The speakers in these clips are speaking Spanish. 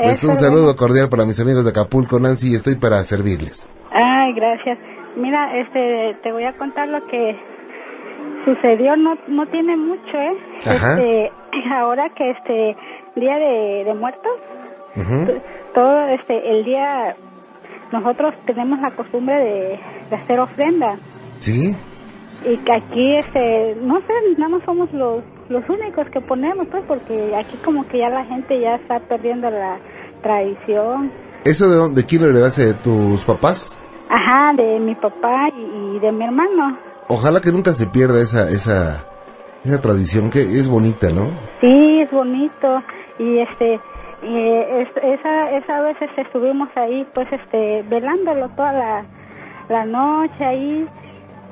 Pues un saludo cordial para mis amigos de Acapulco, Nancy, estoy para servirles. Ay, gracias. Mira, este, te voy a contar lo que sucedió, no, no tiene mucho, ¿eh? Este, ahora que este día de, muertos, todo este, el día, nosotros tenemos la costumbre de, de hacer ofrenda. Sí. Y que aquí, este, no sé, nada más somos los, los únicos que ponemos, pues, porque aquí como que ya la gente ya está perdiendo la tradición. ¿Eso de, dónde, de quién lo heredaste? ¿De tus papás? Ajá, de mi papá y, de mi hermano. Ojalá que nunca se pierda esa, esa, esa tradición que es bonita, ¿no? Sí, es bonito. Y este, y esa, esa vez este, estuvimos ahí, pues, este, velándolo toda la, la noche ahí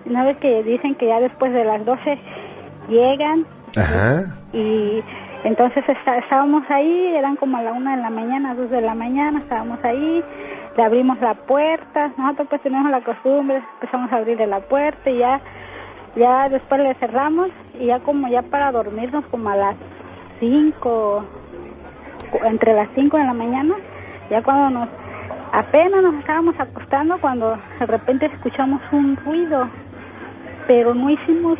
una vez que dicen que ya después de las 12 llegan. Ajá. Y entonces estábamos ahí, eran como a la una de la mañana, dos de la mañana, estábamos ahí, le abrimos la puerta, nosotros pues tenemos la costumbre, empezamos a abrirle la puerta y ya, ya después le cerramos y ya como ya para dormirnos como a las 5, entre las 5 de la mañana, ya cuando nos, apenas nos estábamos acostando cuando de repente escuchamos un ruido pero no hicimos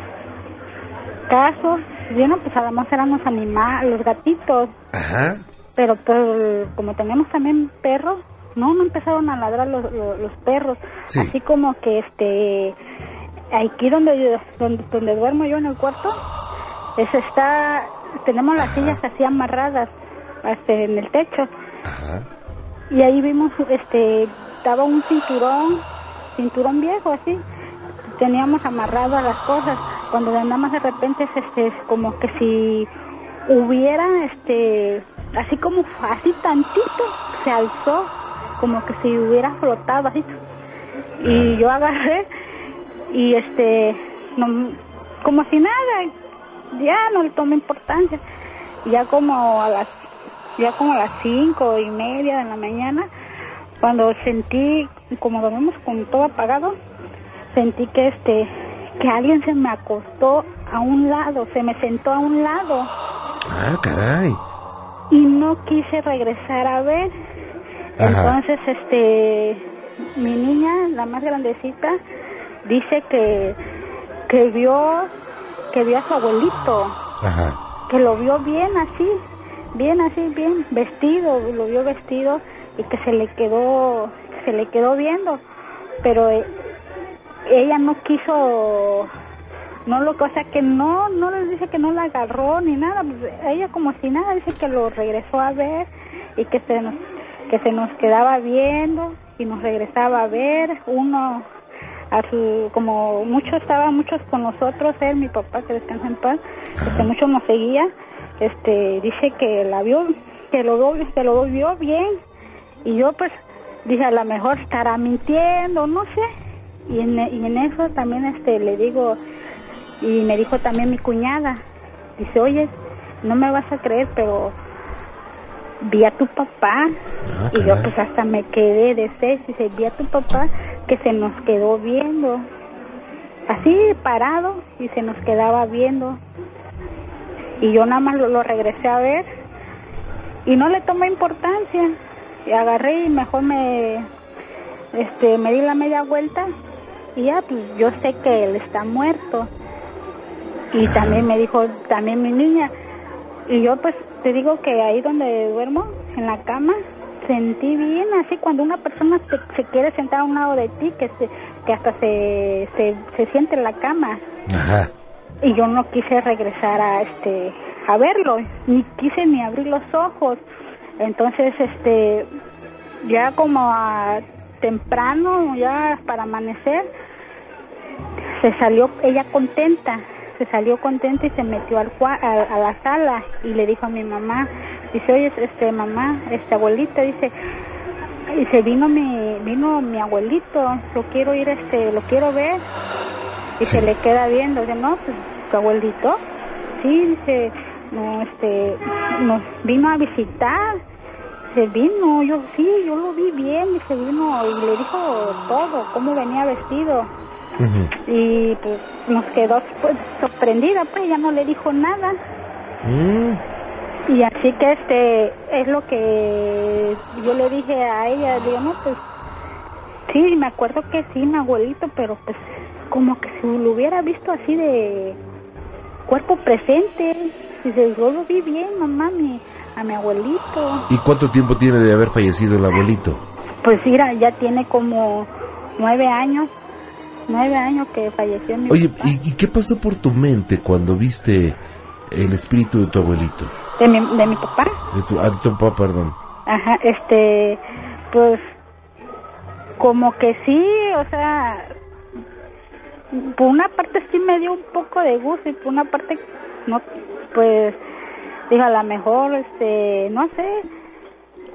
caso. Bueno, pues además eran los animales, los gatitos. Ajá. Pero pues como tenemos también perros, no, no empezaron a ladrar los, los, perros. Así como que este, aquí donde, donde, donde duermo yo en el cuarto, es está, tenemos las sillas así amarradas este, en el techo. Ajá. Y ahí vimos, este, estaba un cinturón, cinturón viejo así, teníamos amarradas las cosas cuando nada más de repente es este como que si hubiera este así como así tantito se alzó como que si hubiera flotado así. Y yo agarré y este no, como si nada ya no le tomé importancia. Ya como a las ya como a las cinco y media de la mañana cuando sentí como dormimos con todo apagado sentí que este que alguien se me acostó a un lado, se me sentó a un lado. Ah, caray. Y no quise regresar a ver. Entonces, este, mi niña, la más grandecita, dice que que vio que vio a su abuelito. Ajá. Que lo vio bien así, bien así, bien vestido, lo vio vestido y que se le quedó se le quedó viendo, pero eh, ella no quiso no lo o sea que no no les dice que no la agarró ni nada pues, ella como si nada dice que lo regresó a ver y que se nos que se nos quedaba viendo y nos regresaba a ver. Uno a como muchos estaban muchos con nosotros él mi papá que descansa en paz este mucho nos seguía este dice que la vio que lo que lo vio bien. Y yo pues dije a lo mejor estará mintiendo no sé y en, y en eso también este le digo y me dijo también mi cuñada dice oye no me vas a creer pero vi a tu papá ah, y yo pues hasta me quedé de seis dice vi a tu papá que se nos quedó viendo así parado y se nos quedaba viendo. Y yo nada más lo, lo regresé a ver y no le tomé importancia. Y agarré y mejor me este me di la media vuelta y ya, pues yo sé que él está muerto. Y también me dijo, también mi niña. Y yo pues te digo que ahí donde duermo, en la cama, sentí bien así cuando una persona se, quiere sentar a un lado de ti, que, se, que hasta se, se, se siente en la cama. Ajá. Y yo no quise regresar a este a verlo, ni quise ni abrir los ojos. Entonces, este, ya como a temprano, ya para amanecer, se salió ella contenta, se salió contenta y se metió al a, la sala y le dijo a mi mamá, dice, oye, este mamá, este abuelito, dice, y se vino mi, vino mi abuelito, lo quiero ir, este, lo quiero ver, y se le queda viendo, dice, no, pues, tu abuelito, sí, dice, no, este, nos vino a visitar, se vino, yo sí, yo lo vi bien, y se vino, y le dijo todo, cómo venía vestido, y pues nos quedó pues sorprendida, pues ya no le dijo nada. Mm. Y así que este es lo que yo le dije a ella, digo, no, pues sí, me acuerdo que sí, mi abuelito, pero pues como que si lo hubiera visto así de cuerpo presente, dice, yo lo vi bien, mamá, mi, a mi abuelito. ¿Y cuánto tiempo tiene de haber fallecido el abuelito? Pues mira, ya tiene como nueve años, nueve años que falleció mi Oye, papá. ¿y, y qué pasó por tu mente cuando viste el espíritu de tu abuelito? De mi, de mi papá. De tu, ah, de tu papá, perdón. Ajá, este, pues, como que sí, o sea, por una parte sí me dio un poco de gusto y por una parte, no, pues, digo, a lo mejor, este, no sé,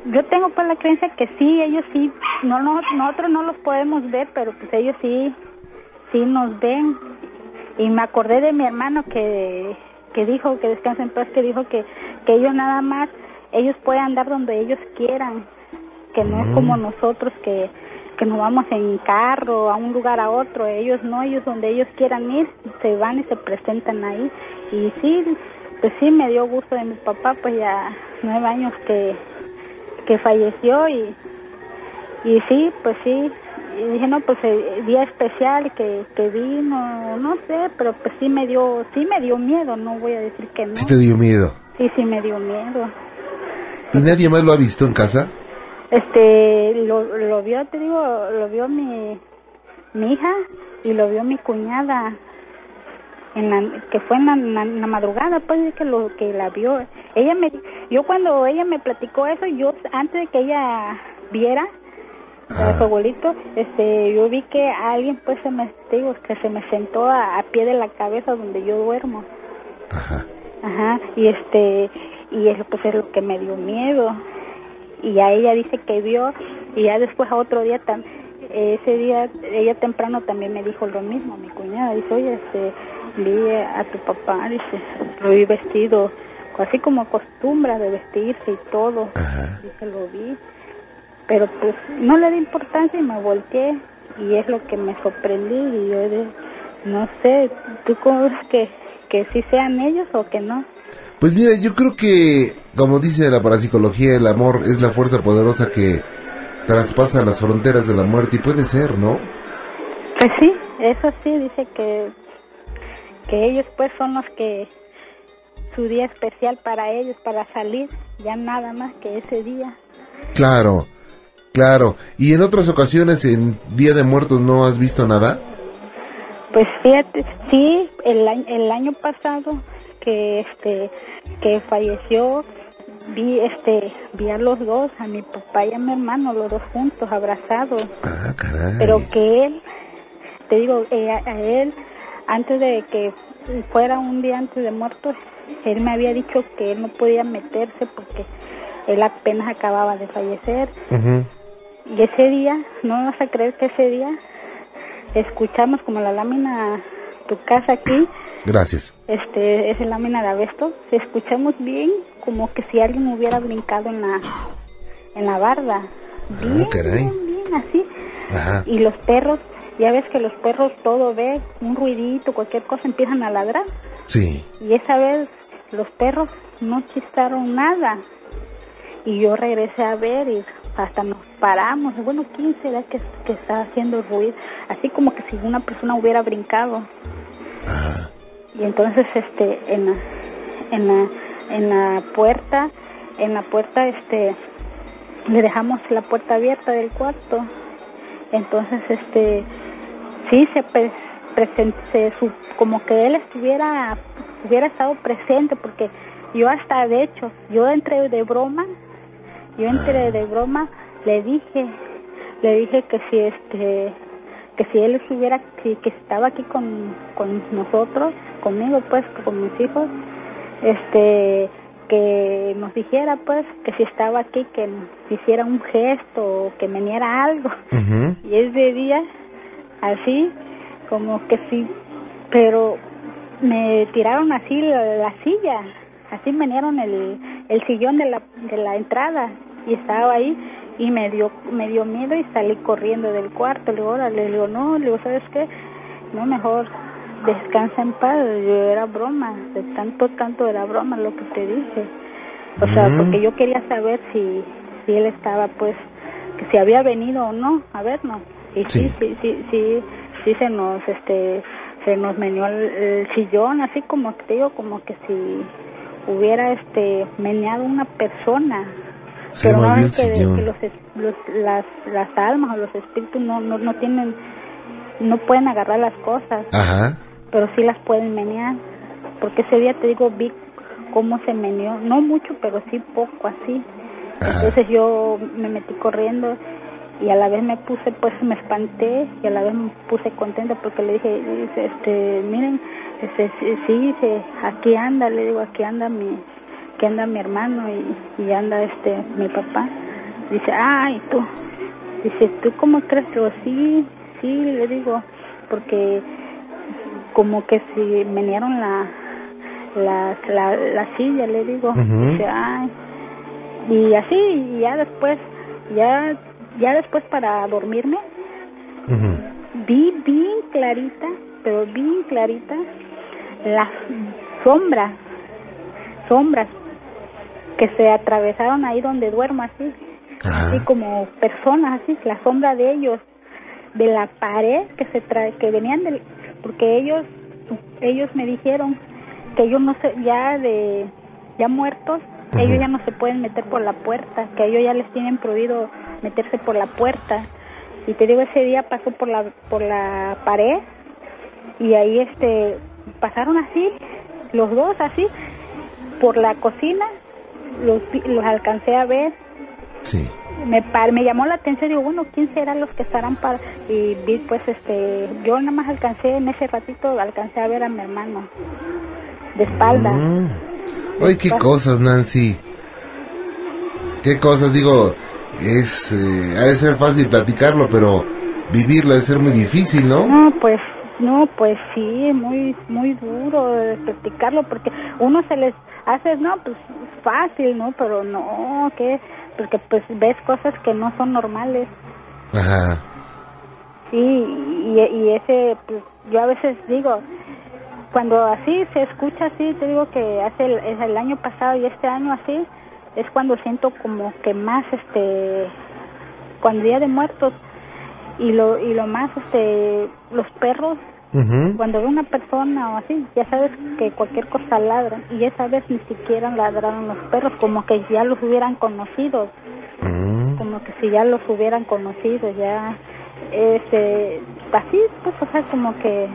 yo tengo pues la creencia que sí, ellos sí, no, no, nosotros no los podemos ver, pero pues ellos sí, sí nos ven. Y me acordé de mi hermano que, que dijo, que descansa en paz, que dijo que, que ellos nada más, ellos pueden andar donde ellos quieran, que no es como nosotros que, que nos vamos en carro a un lugar a otro, ellos no, ellos donde ellos quieran ir, se van y se presentan ahí. Y sí, pues sí me dio gusto de mi papá, pues ya nueve años que, que falleció y, y sí, pues sí, y dije, no, pues el día especial que, que vino, no sé, pero pues sí me dio, sí me dio miedo, no voy a decir que no. Sí te dio miedo. Sí, sí me dio miedo. ¿Y nadie más lo ha visto en casa? Este, lo, lo vio, te digo, lo vio mi, mi hija y lo vio mi cuñada en la, que fue en la, en la- en la madrugada, pues es que lo que la vio. Ella me, yo cuando ella me platicó eso, yo antes de que ella viera a su abuelito, este, yo vi que alguien pues se me, digo, que se me sentó a, a pie de la cabeza donde yo duermo. Ajá. Ajá, y este, y eso pues es lo que me dio miedo. Y a ella dice que vio, y ya después a otro día, tam- ese día, ella temprano también me dijo lo mismo, mi cuñada, dice, oye, este, vi a tu papá, dice, lo vi vestido, así como acostumbra de vestirse y todo, Ajá. dice, lo vi, pero pues no le di importancia y me volteé, y es lo que me sorprendí, y yo de, no sé, ¿tú cómo ves que, que sí sean ellos o que no? Pues mira, yo creo que, como dice la parapsicología, el amor es la fuerza poderosa que traspasa las fronteras de la muerte y puede ser, ¿no? Pues sí, eso sí, dice que, que ellos pues son los que su día especial para ellos, para salir, ya nada más que ese día. Claro, claro. ¿Y en otras ocasiones, en Día de Muertos, no has visto nada? Pues fíjate, sí, el, año- el año pasado que este que falleció vi este vi a los dos, a mi papá y a mi hermano, los dos juntos abrazados. Ah, caray. pero que él, te digo, eh, a, a él, antes de que fuera un día antes de muerto, él me había dicho que él no podía meterse porque él apenas acababa de fallecer. Y ese día, no vas a creer que ese día escuchamos como la lámina, tu casa aquí, Gracias. este, es lámina de abesto, escuchamos bien como que si alguien hubiera brincado en la, en la barda. Bien, Ah, caray. bien, bien, así. Ajá. Y los perros, ya ves que los perros todo ve, un ruidito, cualquier cosa, empiezan a ladrar. Sí. Y esa vez los perros no chistaron nada. Y yo regresé a ver y hasta nos paramos. Bueno, ¿quién será que, que está haciendo ruido? Así como que si una persona hubiera brincado. Ajá. Y entonces, este, en la, en la, en la puerta, en la puerta, este, le dejamos la puerta abierta del cuarto. Entonces, este, sí se pre- presen- se su- como que él estuviera, hubiera estado presente, porque yo hasta, de hecho, yo entré de broma, yo entré de broma, le dije, le dije que si este, que si él estuviera, que, que estaba aquí con, con nosotros, conmigo pues, con mis hijos, este, que nos dijera pues que si estaba aquí, que nos hiciera un gesto o que me diera algo. Ujú. Y ese día, así, como que sí, pero me tiraron así la, la silla, así me dieron el, el sillón de la, de la entrada y estaba ahí y me dio me dio miedo y salí corriendo del cuarto. Le digo, órale, le digo, no, le digo, ¿sabes qué? No, mejor descansa en paz. Yo era broma, de tanto, tanto era broma lo que te dije. O sea, Mm. porque yo quería saber si, si él estaba, pues, que si había venido o no a vernos. Y sí, Sí. sí, sí, sí, sí, se nos, este, se nos meneó el, el sillón, así como te digo, como que si hubiera, este, meneado una persona. Se Pero no es que, los, los- las, las almas o los espíritus no, no, no tienen, no pueden agarrar las cosas Ajá. pero sí las pueden menear. Porque ese día te digo, vi cómo se meneó, no mucho, pero sí poco así. Ajá. Entonces yo me metí corriendo y a la vez me puse, pues me espanté y a la vez me puse contenta porque le dije, este, miren, este, sí, dice, aquí anda, le digo, aquí anda mi, aquí anda mi hermano y, y anda este, mi papá. Dice, ay, tú, dice, ¿tú cómo crees? Le digo, sí, sí, le digo, porque como que si menearon la, la, la, la silla, le digo, dice, ay, y así, y ya después, ya, ya después para dormirme, vi bien clarita, pero bien clarita, las sombras, sombras que se atravesaron ahí donde duermo así, así como personas así, la sombra de ellos, de la pared que se trae, que venían del, porque ellos, ellos me dijeron que ellos no se, ya de, ya muertos, ellos ya no se pueden meter por la puerta, que ellos ya les tienen prohibido meterse por la puerta. Y te digo, ese día pasó por la, por la pared y ahí este, pasaron así, los dos así, por la cocina, los, los alcancé a ver Sí. me par- me llamó la atención digo bueno quién será los que estarán para y vi pues este yo nada más alcancé en ese ratito alcancé a ver a mi hermano de espalda Mm. Ay, qué cosas, Nancy. Qué cosas, digo, es, eh, ha de ser fácil platicarlo, pero vivirlo ha de ser muy difícil, ¿no? no pues no pues sí muy muy duro de practicarlo porque uno se les hace no pues fácil no pero no que porque pues ves cosas que no son normales Ajá. Sí, y, y ese, pues, yo a veces digo, cuando así se escucha así, te digo que hace el, es el año pasado y este año así, es cuando siento como que más, este, cuando Día de Muertos y lo, y lo más, este, los perros, Cuando ve una persona o así, ya sabes que cualquier cosa ladra y esa vez ni siquiera ladraron los perros, como que ya los hubieran conocido. Mm. como que si ya los hubieran conocido ya este así pues o sea como que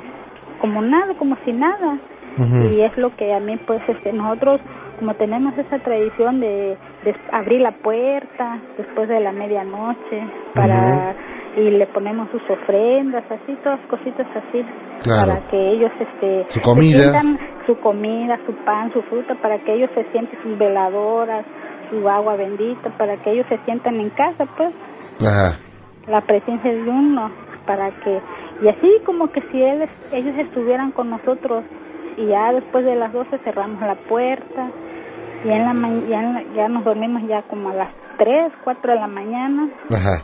como nada como si nada. Y es lo que a mí pues este nosotros como tenemos esa tradición de, de abrir la puerta después de la medianoche para y le ponemos sus ofrendas así todas cositas así Claro. para que ellos este Su comida. sientan su comida su pan su fruta para que ellos se sienten sus veladoras su agua bendita para que ellos se sientan en casa pues Ajá. la presencia de uno para que y así como que si él, ellos estuvieran con nosotros y ya después de las 12 cerramos la puerta y en la ya, en la- ya nos dormimos ya como a las 3, 4 de la mañana Ajá.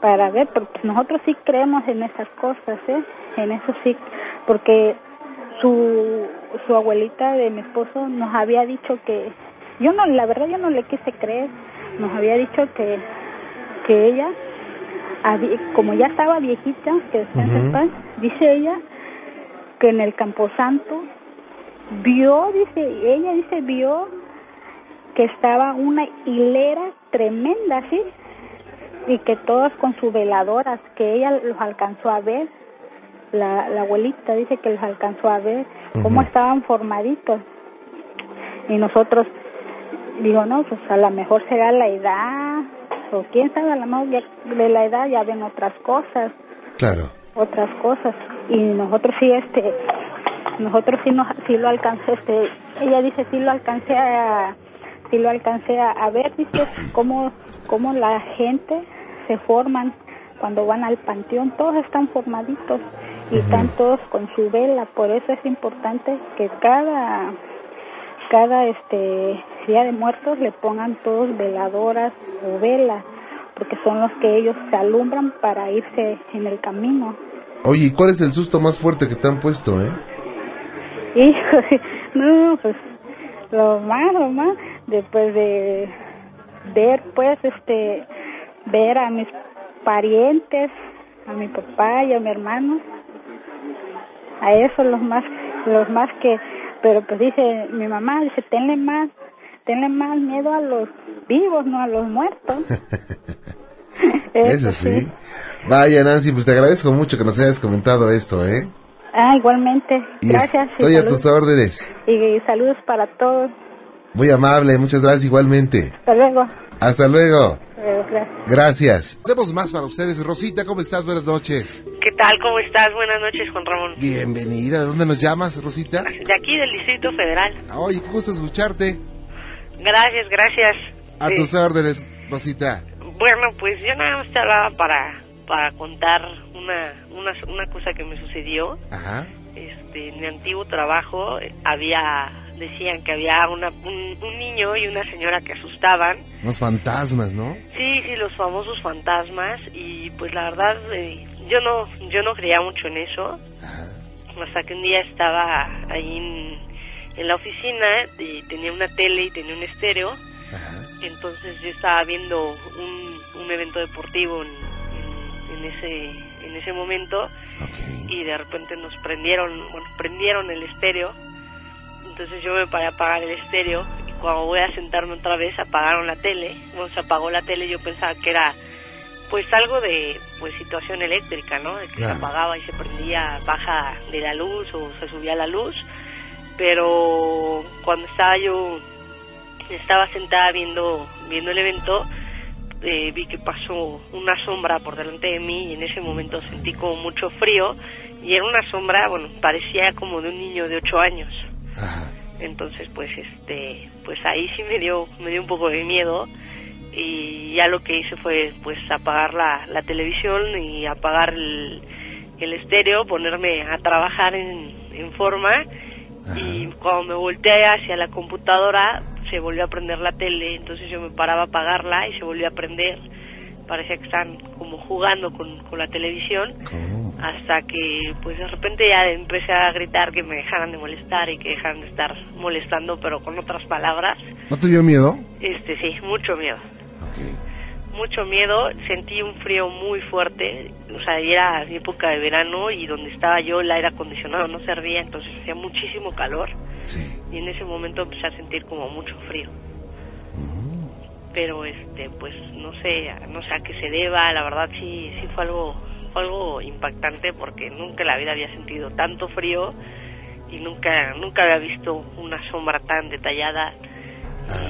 Para ver porque nosotros sí creemos en esas cosas ¿eh? en eso sí porque su su abuelita de mi esposo nos había dicho que yo no la verdad yo no le quise creer nos había dicho que que ella como ya estaba viejita que descanse en Ujú. paz, dice ella que en el camposanto vio dice ella dice vio que estaba una hilera tremenda ¿sí? Y que todas con sus veladoras, que ella los alcanzó a ver, la, la abuelita dice que los alcanzó a ver, cómo Ujú. estaban formaditos. Y nosotros, digo, no, pues a lo mejor será la edad, o quién sabe, a lo mejor ya de la edad ya ven otras cosas, Claro. otras cosas. Y nosotros sí, este, nosotros sí, nos, sí lo alcancé, este, ella dice, sí lo alcancé a, sí lo alcancé a, a ver, dice, cómo, cómo la gente se forman cuando van al panteón, todos están formaditos y están todos con su vela, por eso es importante que cada, cada este día de muertos le pongan todos veladoras o velas, porque son los que ellos se alumbran para irse en el camino. Oye, ¿y cuál es el susto más fuerte que te han puesto, eh? Hijo, no, pues lo más, lo más, después de ver, pues, este, ver a mis parientes, a mi papá y a mi hermano. A eso los más, los más que, pero pues dice mi mamá, dice, tenle más, tenle más miedo a los vivos, no a los muertos. Eso sí. Vaya Nancy, pues te agradezco mucho que nos hayas comentado esto, ¿eh? Ah, igualmente. Gracias. Estoy a tus órdenes. Y saludos para todos. Muy amable, muchas gracias igualmente. Hasta luego. Hasta luego. Gracias. Gracias. Tenemos más para ustedes. Rosita, ¿cómo estás? Buenas noches. ¿Qué tal? ¿Cómo estás? Buenas noches, Juan Ramón. Bienvenida. ¿De dónde nos llamas, Rosita? De aquí, del Distrito Federal. Oye, qué gusto escucharte. Gracias, gracias. A tus órdenes, Rosita. Bueno, pues yo nada más te hablaba para, para contar una, una, una cosa que me sucedió. Ajá. Este, en mi antiguo trabajo había, decían que había una, un, un niño y una señora que asustaban. Unos fantasmas, ¿no? Sí, sí, los famosos fantasmas y pues la verdad eh, yo no, yo no creía mucho en eso. Ajá. Hasta que un día estaba ahí en, en la oficina y tenía una tele y tenía un estéreo. Ajá. Entonces yo estaba viendo un, un evento deportivo en, en, en ese en ese momento y de repente nos prendieron, bueno, prendieron el estéreo. Entonces yo me paré a apagar el estéreo y cuando voy a sentarme otra vez apagaron la tele. Bueno, se apagó la tele, yo pensaba que era pues algo de pues situación eléctrica, ¿no? De que Claro. se apagaba y se prendía baja de la luz o se subía la luz. Pero cuando estaba yo estaba sentada viendo viendo el evento eh, vi que pasó una sombra por delante de mí y en ese momento sentí como mucho frío y era una sombra bueno parecía como de un niño de ocho años Ajá. entonces pues este pues ahí sí me dio me dio un poco de miedo y ya lo que hice fue pues apagar la, la televisión y apagar el, el estéreo ponerme a trabajar en, en forma y cuando me volteé hacia la computadora se volvió a prender la tele, entonces yo me paraba a apagarla y se volvió a prender. Parecía que están como jugando con, con la televisión ¿Cómo? hasta que pues de repente ya empecé a gritar que me dejaran de molestar y que dejaran de estar molestando pero con otras palabras. ¿No te dio miedo? Este sí, mucho miedo mucho miedo, sentí un frío muy fuerte, o sea, era época de verano y donde estaba yo el aire acondicionado no servía, entonces hacía muchísimo calor Sí. y en ese momento empecé a sentir como mucho frío. Pero este, pues no sé, no sé a qué se deba, la verdad sí, sí fue algo, fue algo impactante porque nunca en la vida había sentido tanto frío y nunca, nunca había visto una sombra tan detallada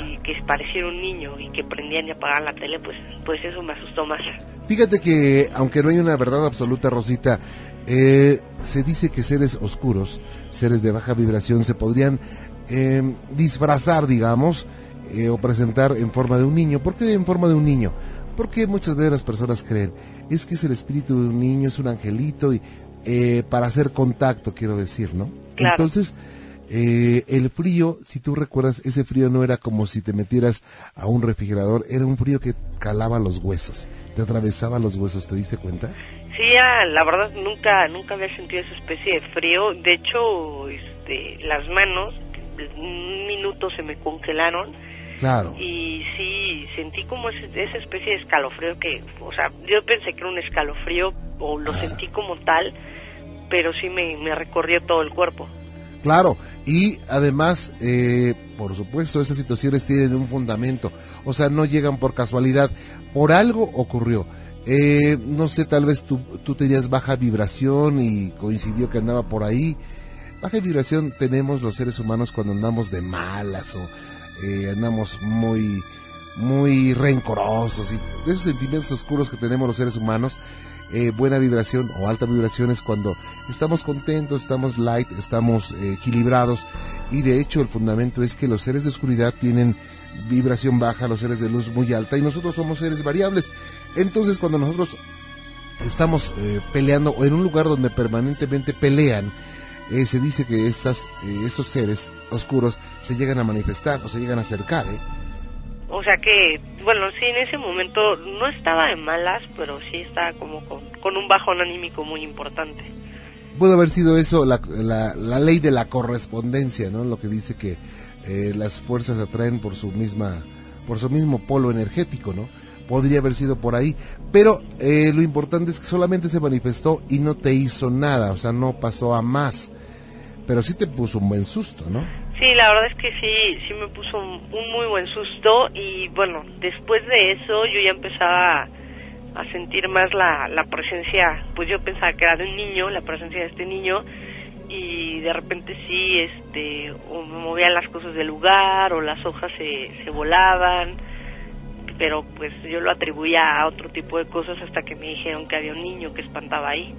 y que pareciera un niño y que prendían y apagaban la tele, pues, pues eso me asustó más. Fíjate que, aunque no hay una verdad absoluta, Rosita, eh, se dice que seres oscuros, seres de baja vibración, se podrían eh, disfrazar, digamos, eh, o presentar en forma de un niño. ¿Por qué en forma de un niño? Porque muchas veces las personas creen, es que es el espíritu de un niño, es un angelito, y eh, para hacer contacto, quiero decir, ¿no? Claro. Entonces, eh, el frío, si tú recuerdas, ese frío no era como si te metieras a un refrigerador, era un frío que calaba los huesos, te atravesaba los huesos, ¿te diste cuenta? Sí, ah, la verdad nunca nunca había sentido esa especie de frío. De hecho, este, las manos, un minuto se me congelaron Claro. y sí sentí como ese- esa especie de escalofrío que, o sea, yo pensé que era un escalofrío o lo Ah. sentí como tal, pero sí me, me recorrió todo el cuerpo. Claro, y además, eh, por supuesto, esas situaciones tienen un fundamento, o sea, no llegan por casualidad, por algo ocurrió. Eh, no sé, tal vez tú, tú tenías baja vibración y coincidió que andaba por ahí. Baja vibración tenemos los seres humanos cuando andamos de malas o eh, andamos muy, muy rencorosos y de esos sentimientos oscuros que tenemos los seres humanos. eh, buena vibración o alta vibración es cuando estamos contentos, estamos light, estamos eh, equilibrados y de hecho el fundamento es que los seres de oscuridad tienen vibración baja, los seres de luz muy alta y nosotros somos seres variables. Entonces cuando nosotros estamos eh, peleando o en un lugar donde permanentemente pelean, eh, se dice que estas, eh, estos seres oscuros se llegan a manifestar o se llegan a acercar. ¿eh? O sea que, bueno, sí, en ese momento no estaba de malas, pero sí estaba como con, con un bajón anímico muy importante. Puede haber sido eso la, la, la ley de la correspondencia, ¿no? Lo que dice que eh, las fuerzas atraen por su misma, por su mismo polo energético, ¿no? Podría haber sido por ahí, pero eh, lo importante es que solamente se manifestó y no te hizo nada, o sea, no pasó a más, pero sí te puso un buen susto, ¿no? Sí, la verdad es que sí, sí me puso un, muy buen susto y bueno, después de eso yo ya empezaba a sentir más la, la presencia, pues yo pensaba que era de un niño, la presencia de este niño, y de repente sí, este, o me movían las cosas del lugar, o las hojas se, se volaban, pero pues yo lo atribuía a otro tipo de cosas hasta que me dijeron que había un niño que espantaba ahí.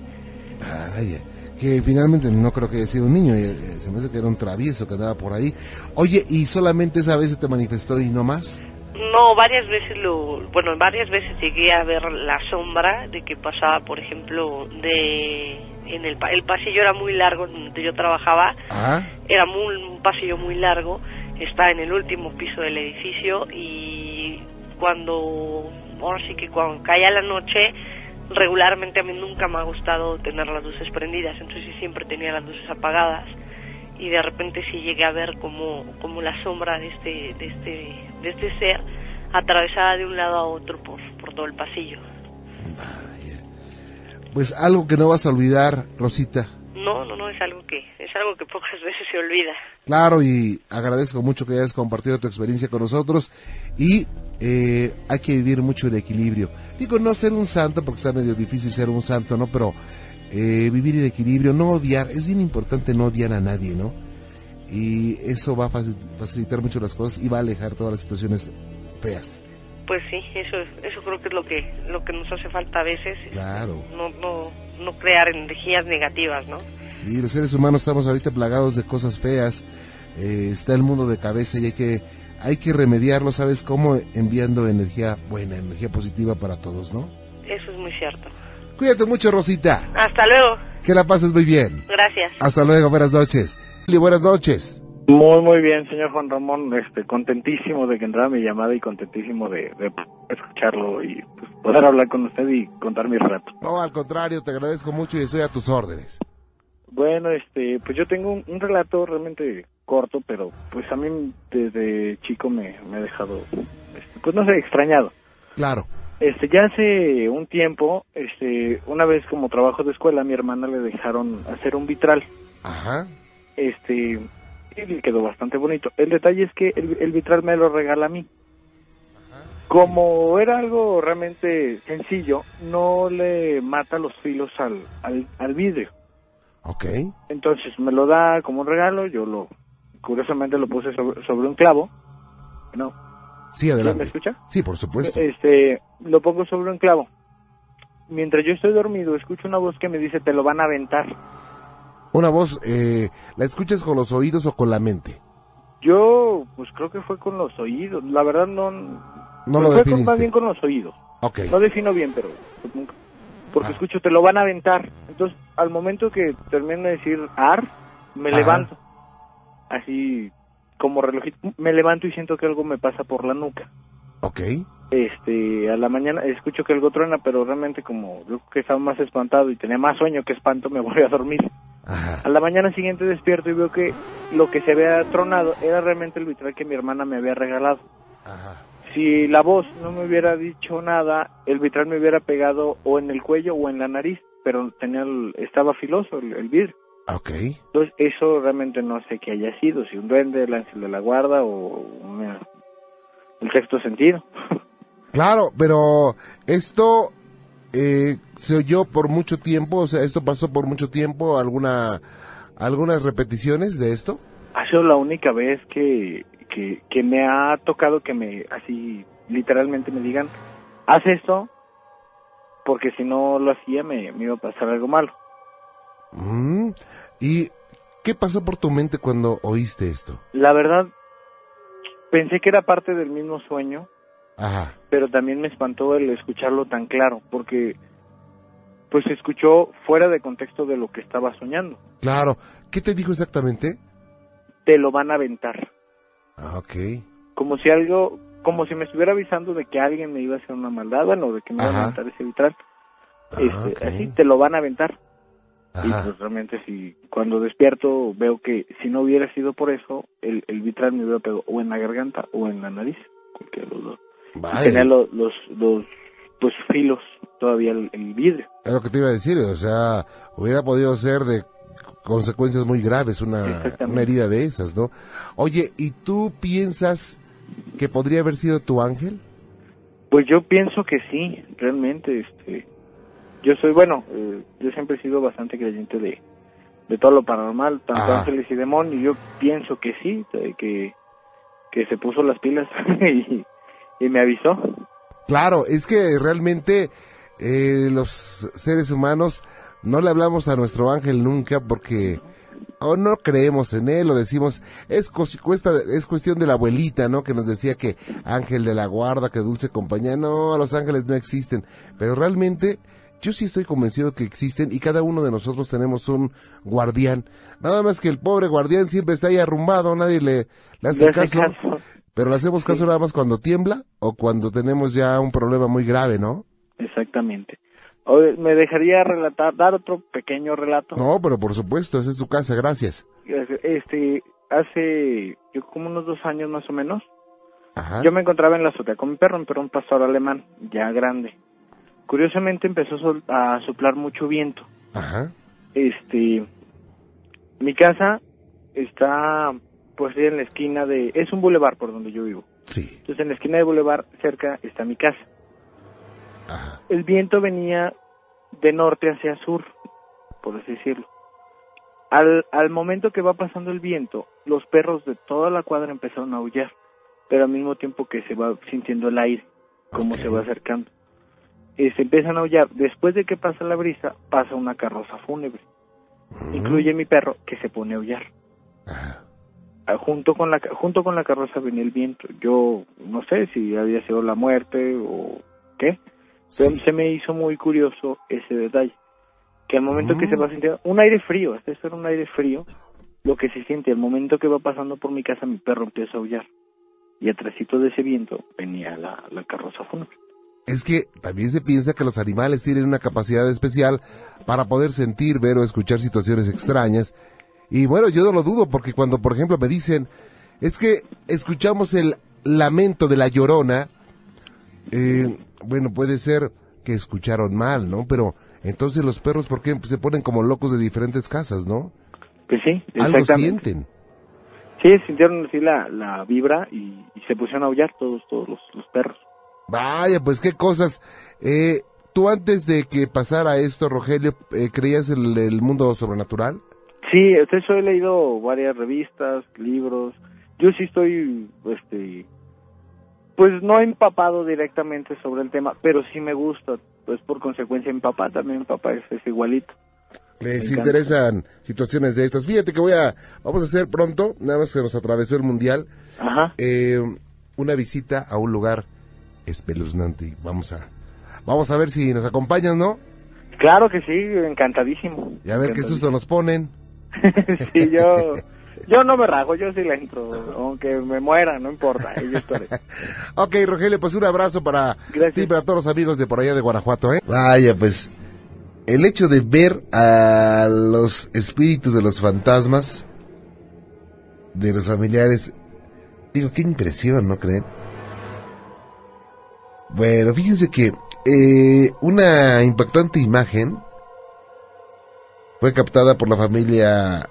Ay, que finalmente no creo que haya sido un niño, eh, eh, se me hace que era un travieso que andaba por ahí. Oye, ¿y solamente esa vez se te manifestó y no más? No, varias veces lo, bueno, varias veces llegué a ver la sombra de que pasaba, por ejemplo, de en el, el pasillo era muy largo donde yo trabajaba, Ah, era muy, un pasillo muy largo, está en el último piso del edificio y cuando, ahora sí que cuando caía la noche, regularmente a mí nunca me ha gustado tener las luces prendidas, entonces siempre tenía las luces apagadas y de repente sí llegué a ver como, como la sombra de este, de este, de este ser atravesada de un lado a otro por, por todo el pasillo. Pues algo que no vas a olvidar, Rosita. No, no, no, es algo que, es algo que pocas veces se olvida. Claro, y agradezco mucho que hayas compartido tu experiencia con nosotros y eh, hay que vivir mucho en equilibrio. Digo, no ser un santo, porque está medio difícil ser un santo, ¿no? Pero eh, vivir en equilibrio, no odiar, es bien importante no odiar a nadie, ¿no? Y eso va a faci- facilitar mucho las cosas y va a alejar todas las situaciones feas. Pues sí, eso, eso creo que es lo que, lo que nos hace falta a veces, Claro. no, no, no crear energías negativas, ¿no? Sí, los seres humanos estamos ahorita plagados de cosas feas. eh, está el mundo de cabeza y hay que hay que remediarlo, ¿sabes cómo? Enviando energía buena, energía positiva para todos, ¿no? Eso es muy cierto. Cuídate mucho, Rosita. Hasta luego, Que la pases muy bien. gracias. Hasta luego, buenas noches. Lili, buenas noches. Muy, muy bien, señor Juan Ramón. Este, contentísimo de que entrara mi llamada y contentísimo de, de escucharlo y pues, poder hablar con usted y contar mi relato. No, al contrario, te agradezco mucho y estoy a tus órdenes. Bueno, este, pues yo tengo un, un relato realmente corto, pero pues a mí desde chico me, me ha dejado, este, pues no sé, extrañado. Claro. Este, ya hace un tiempo, este, una vez como trabajo de escuela, a mi hermana le dejaron hacer un vitral. Ajá. Este, y quedó bastante bonito. El detalle es que el, el vitral me lo regala a mí. Como era algo realmente sencillo, no le mata los filos al, al, al vidrio. Ok. Entonces me lo da como un regalo, yo lo, curiosamente lo puse sobre, sobre un clavo. No, Sí, ¿Sí ¿me adelante. escucha? Sí, por supuesto. Este, lo pongo sobre un clavo. Mientras yo estoy dormido, escucho una voz que me dice, te lo van a aventar. Una voz, eh, ¿la escuchas con los oídos o con la mente? Yo, pues creo que fue con los oídos. La verdad no... No pues lo fue con- más bien con los oídos. Ok. No defino bien, pero... pues, nunca. Porque Ah. escucho, te lo van a aventar. Entonces, al momento que termino de decir ar, me Ajá. levanto. Así como relojito. Me levanto y siento que algo me pasa por la nuca. Ok. Este, a la mañana escucho que algo truena, pero realmente como yo que estaba más espantado y tenía más sueño que espanto, me voy a dormir. Ajá. A la mañana siguiente despierto y veo que lo que se había tronado era realmente el vitral que mi hermana me había regalado. Ajá. Si la voz no me hubiera dicho nada, el vitral me hubiera pegado o en el cuello o en la nariz, pero tenía el- estaba filoso el, el vidrio. Ok. Entonces eso realmente no sé qué haya sido, si un duende, el ángel de la guarda o una- el sexto sentido. Claro, pero esto eh, se oyó por mucho tiempo, o sea, esto pasó por mucho tiempo, alguna, algunas repeticiones de esto. ha sido la única vez que, que, que me ha tocado que me, así, literalmente me digan, haz esto, porque si no lo hacía me, me iba a pasar algo malo. Mm, ¿Y qué pasó por tu mente cuando oíste esto? La verdad, pensé que era parte del mismo sueño, Ajá. pero también me espantó el escucharlo tan claro, porque pues se escuchó fuera de contexto de lo que estaba soñando. Claro. ¿Qué te dijo exactamente? Te lo van a aventar. Ah, ok. Como si algo, como si me estuviera avisando de que alguien me iba a hacer una maldad, bueno, de que me iba a aventar ese vitral. Ah, Este. Así te lo van a aventar. Y pues realmente si cuando despierto veo que si no hubiera sido por eso, el, el vitral me hubiera pegado o en la garganta o en la nariz, cualquiera de los dos. Tenía los, los, los pues filos todavía el, vidrio. Es lo que te iba a decir, o sea, hubiera podido ser de consecuencias muy graves una, una herida de esas, ¿no? Oye, ¿y tú piensas que podría haber sido tu ángel? Pues yo pienso que sí, realmente, este, yo soy, bueno, eh, yo siempre he sido bastante creyente de, de todo lo paranormal, tanto ángeles y demonios, yo pienso que sí, que, que se puso las pilas y, y me avisó. Claro, es que realmente eh, los seres humanos no le hablamos a nuestro ángel nunca porque o no creemos en él o decimos es cuesta, es cuestión de la abuelita no que nos decía que ángel de la guarda que dulce compañía. No los ángeles no existen. Pero realmente yo sí estoy convencido que existen y cada uno de nosotros tenemos un guardián. Nada más que el pobre guardián siempre está ahí arrumbado nadie le, hace, caso, pero le hacemos caso nada más cuando tiembla o cuando tenemos ya un problema muy grave no exactamente ¿Me dejaría relatar, dar otro pequeño relato? No, pero por supuesto, esa es tu casa, gracias. Este, hace yo como unos dos años más o menos, yo me encontraba en la azotea con mi perro, un perro, un pastor alemán, ya grande. Curiosamente empezó a soplar mucho viento. Ajá. Este, mi casa está pues en la esquina de, es un bulevar por donde yo vivo. Sí. Entonces en la esquina de bulevar cerca está mi casa. El viento venía de norte hacia sur, por así decirlo. Al, al momento que va pasando el viento, los perros de toda la cuadra empezaron a aullar, pero al mismo tiempo que se va sintiendo el aire, como se va acercando. Eh, se empiezan a aullar. Después de que pasa la brisa, pasa una carroza fúnebre. Incluye mi perro, que se pone a aullar. Ah, junto con la junto con la carroza viene el viento. Yo no sé si había sido la muerte o qué, se me hizo muy curioso ese detalle. Que al momento que se va sintiendo un aire frío, este es un aire frío, lo que se siente al momento que va pasando por mi casa, mi perro empieza a aullar. Y atrásito de ese viento venía la, la carroza fúnebre. Es que también se piensa que los animales tienen una capacidad especial para poder sentir, ver o escuchar situaciones extrañas. Y bueno, yo no lo dudo porque cuando, por ejemplo, me dicen, es que escuchamos el lamento de la llorona, eh, bueno, puede ser que escucharon mal, ¿no? Pero entonces los perros, ¿por qué se ponen como locos de diferentes casas, no? Pues sí, Algo sienten. Sí, sintieron así la, la vibra y, se pusieron a aullar todos, todos los, perros. Vaya, pues qué cosas. Eh, ¿Tú antes de que pasara esto, Rogelio, eh, creías en el, mundo sobrenatural? Sí, yo he leído varias revistas, libros. Yo sí estoy, este, pues no empapado directamente sobre el tema, pero sí me gusta, pues por consecuencia mi papá también, mi papá es, igualito. Les interesan situaciones de estas. Fíjate que voy a, vamos a hacer pronto, nada más que nos atravesó el mundial, Ajá. Eh, una visita a un lugar espeluznante. Vamos a, vamos a ver si nos acompañan, ¿no? Claro que sí, encantadísimo. Y a ver qué susto nos ponen. sí, yo yo no me rajo, yo sí la entro, aunque me muera, no importa, yo estaré. ok, Rogelio, pues un abrazo para ti y para todos los amigos de por allá de Guanajuato, ¿eh? Vaya, pues, el hecho de ver a los espíritus de los fantasmas, de los familiares, digo, qué impresión, ¿no creen? Bueno, fíjense que eh, una impactante imagen fue captada por la familia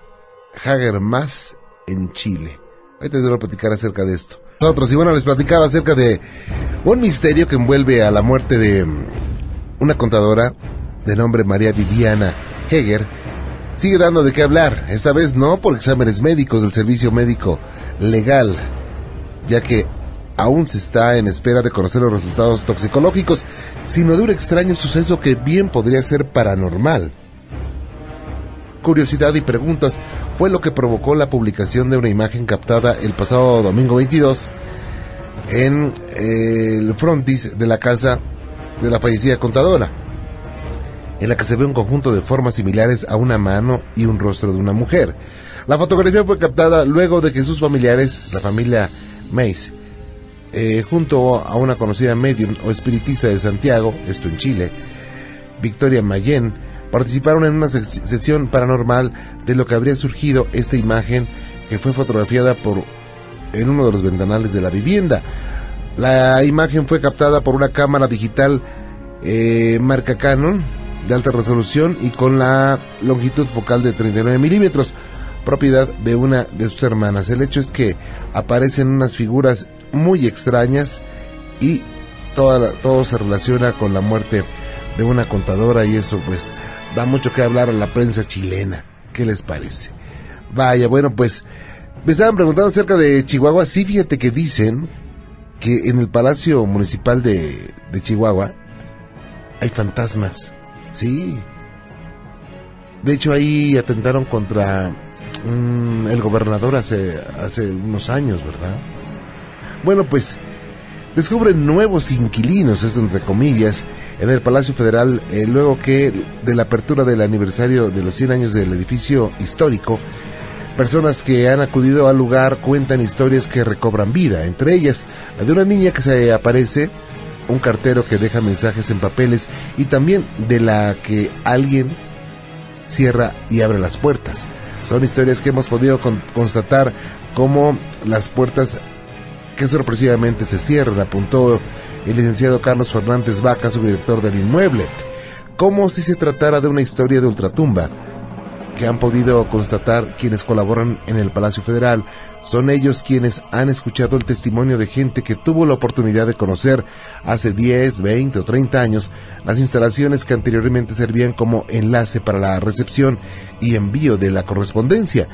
Hager más en Chile. Ahorita les voy a platicar acerca de esto. Y bueno, les platicaba acerca de un misterio que envuelve a la muerte de mm, una contadora de nombre María Viviana Heger. Sigue dando de qué hablar, esta vez no por exámenes médicos del servicio médico legal, ya que aún se está en espera de conocer los resultados toxicológicos, sino de un extraño suceso que bien podría ser paranormal curiosidad y preguntas fue lo que provocó la publicación de una imagen captada el pasado domingo 22 en eh, el frontis de la casa de la fallecida contadora, en la que se ve un conjunto de formas similares a una mano y un rostro de una mujer. La fotografía fue captada luego de que sus familiares, la familia Mace, eh, junto a una conocida medium o espiritista de Santiago, esto en Chile, Victoria Mayen, participaron en una sesión paranormal de lo que habría surgido esta imagen que fue fotografiada por en uno de los ventanales de la vivienda. La imagen fue captada por una cámara digital eh, marca Canon de alta resolución y con la longitud focal de 39 milímetros, propiedad de una de sus hermanas. El hecho es que aparecen unas figuras muy extrañas y todo se relaciona con la muerte de una contadora y eso pues da mucho que hablar a la prensa chilena. ¿Qué les parece? Vaya, bueno pues me estaban preguntando acerca de Chihuahua. Sí, fíjate que dicen que en el Palacio Municipal de, Chihuahua hay fantasmas. Sí. De hecho, ahí atentaron contra el gobernador hace, hace unos años, ¿verdad? Bueno, pues descubren nuevos inquilinos, esto entre comillas, en el Palacio Federal, eh, luego que de la apertura del aniversario de los 100 años del edificio histórico, Personas que han acudido al lugar cuentan historias que recobran vida, entre ellas la de una niña que se aparece, un cartero que deja mensajes en papeles y también de la que alguien cierra y abre las puertas. Son historias que hemos podido constatar como las puertas que sorpresivamente se cierran, apuntó el licenciado Carlos Fernández Vaca, subdirector del inmueble, como si se tratara de una historia de ultratumba que han podido constatar quienes colaboran en el Palacio Federal son ellos quienes han escuchado el testimonio de gente que tuvo la oportunidad de conocer hace 10, 20 o 30 años las instalaciones que anteriormente servían como enlace para la recepción y envío de la correspondencia.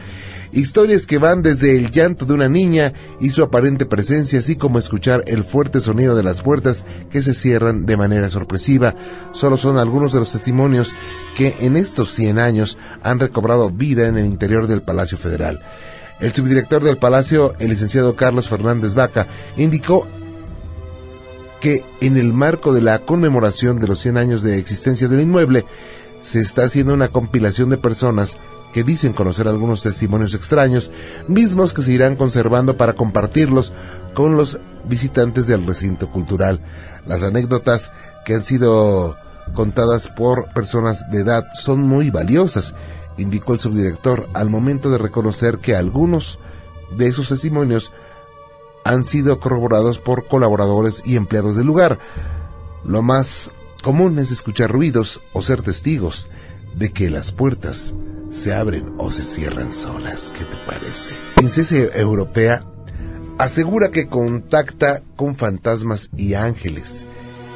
Historias que van desde el llanto de una niña y su aparente presencia, así como escuchar el fuerte sonido de las puertas que se cierran de manera sorpresiva. Solo son algunos de los testimonios que en estos 100 años han recobrado vida en el interior del Palacio Federal. El subdirector del Palacio, el licenciado Carlos Fernández Vaca, indicó que en el marco de la conmemoración de los 100 años de existencia del inmueble, se está haciendo una compilación de personas que dicen conocer algunos testimonios extraños, mismos que se irán conservando para compartirlos con los visitantes del recinto cultural. Las anécdotas que han sido contadas por personas de edad son muy valiosas, indicó el subdirector al momento de reconocer que algunos de esos testimonios han sido corroborados por colaboradores y empleados del lugar. Lo más común es escuchar ruidos o ser testigos de que las puertas se abren o se cierran solas. ¿Qué te parece? Princesa europea asegura que contacta con fantasmas y ángeles.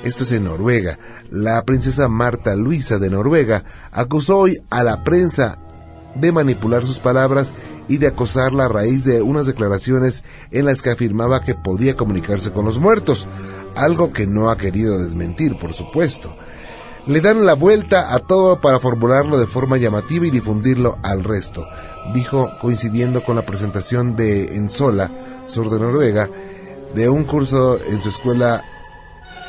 Esto es en Noruega. La princesa Marta Luisa de Noruega acusó hoy a la prensa de manipular sus palabras y de acosarla a raíz de unas declaraciones en las que afirmaba que podía comunicarse con los muertos, algo que no ha querido desmentir, por supuesto le dan la vuelta a todo para formularlo de forma llamativa y difundirlo al resto, dijo coincidiendo con la presentación de Ensola, sur de Noruega, de un curso en su escuela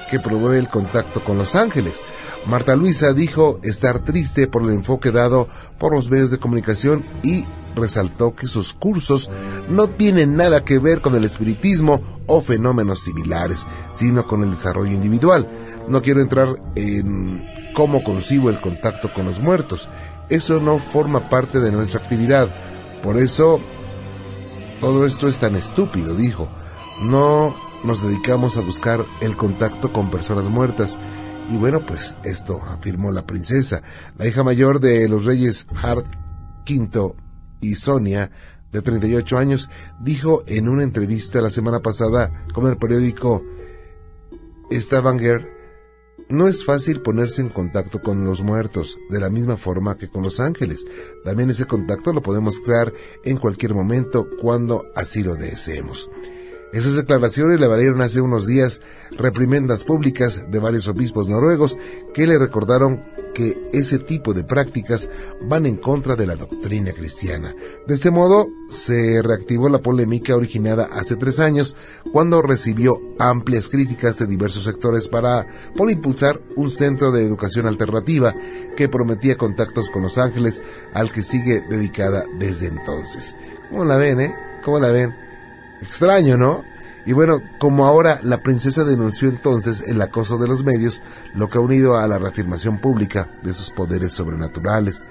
que promueve el contacto con los ángeles. Marta Luisa dijo estar triste por el enfoque dado por los medios de comunicación y resaltó que sus cursos no tienen nada que ver con el espiritismo o fenómenos similares, sino con el desarrollo individual. No quiero entrar en cómo concibo el contacto con los muertos. Eso no forma parte de nuestra actividad. Por eso, todo esto es tan estúpido, dijo. No nos dedicamos a buscar el contacto con personas muertas. Y bueno, pues esto afirmó la princesa, la hija mayor de los reyes Hart V y Sonia, de 38 años, dijo en una entrevista la semana pasada con el periódico Stavanger, no es fácil ponerse en contacto con los muertos, de la misma forma que con los ángeles. También ese contacto lo podemos crear en cualquier momento cuando así lo deseemos. Esas declaraciones le valieron hace unos días reprimendas públicas de varios obispos noruegos que le recordaron que ese tipo de prácticas van en contra de la doctrina cristiana. De este modo, se reactivó la polémica originada hace tres años cuando recibió amplias críticas de diversos sectores para por impulsar un centro de educación alternativa que prometía contactos con los ángeles al que sigue dedicada desde entonces. ¿Cómo la ven, eh? ¿Cómo la ven? Extraño, ¿no? Y bueno, como ahora la princesa denunció entonces el acoso de los medios, lo que ha unido a la reafirmación pública de sus poderes sobrenaturales.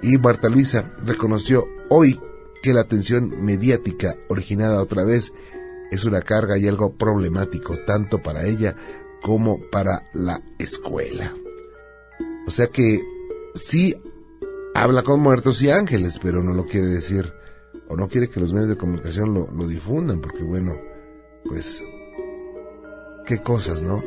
Y Marta Luisa reconoció hoy que la atención mediática originada otra vez es una carga y algo problemático tanto para ella como para la escuela. O sea que sí habla con muertos y ángeles, pero no lo quiere decir o no quiere que los medios de comunicación lo, lo difundan, porque bueno, pues, qué cosas, ¿no?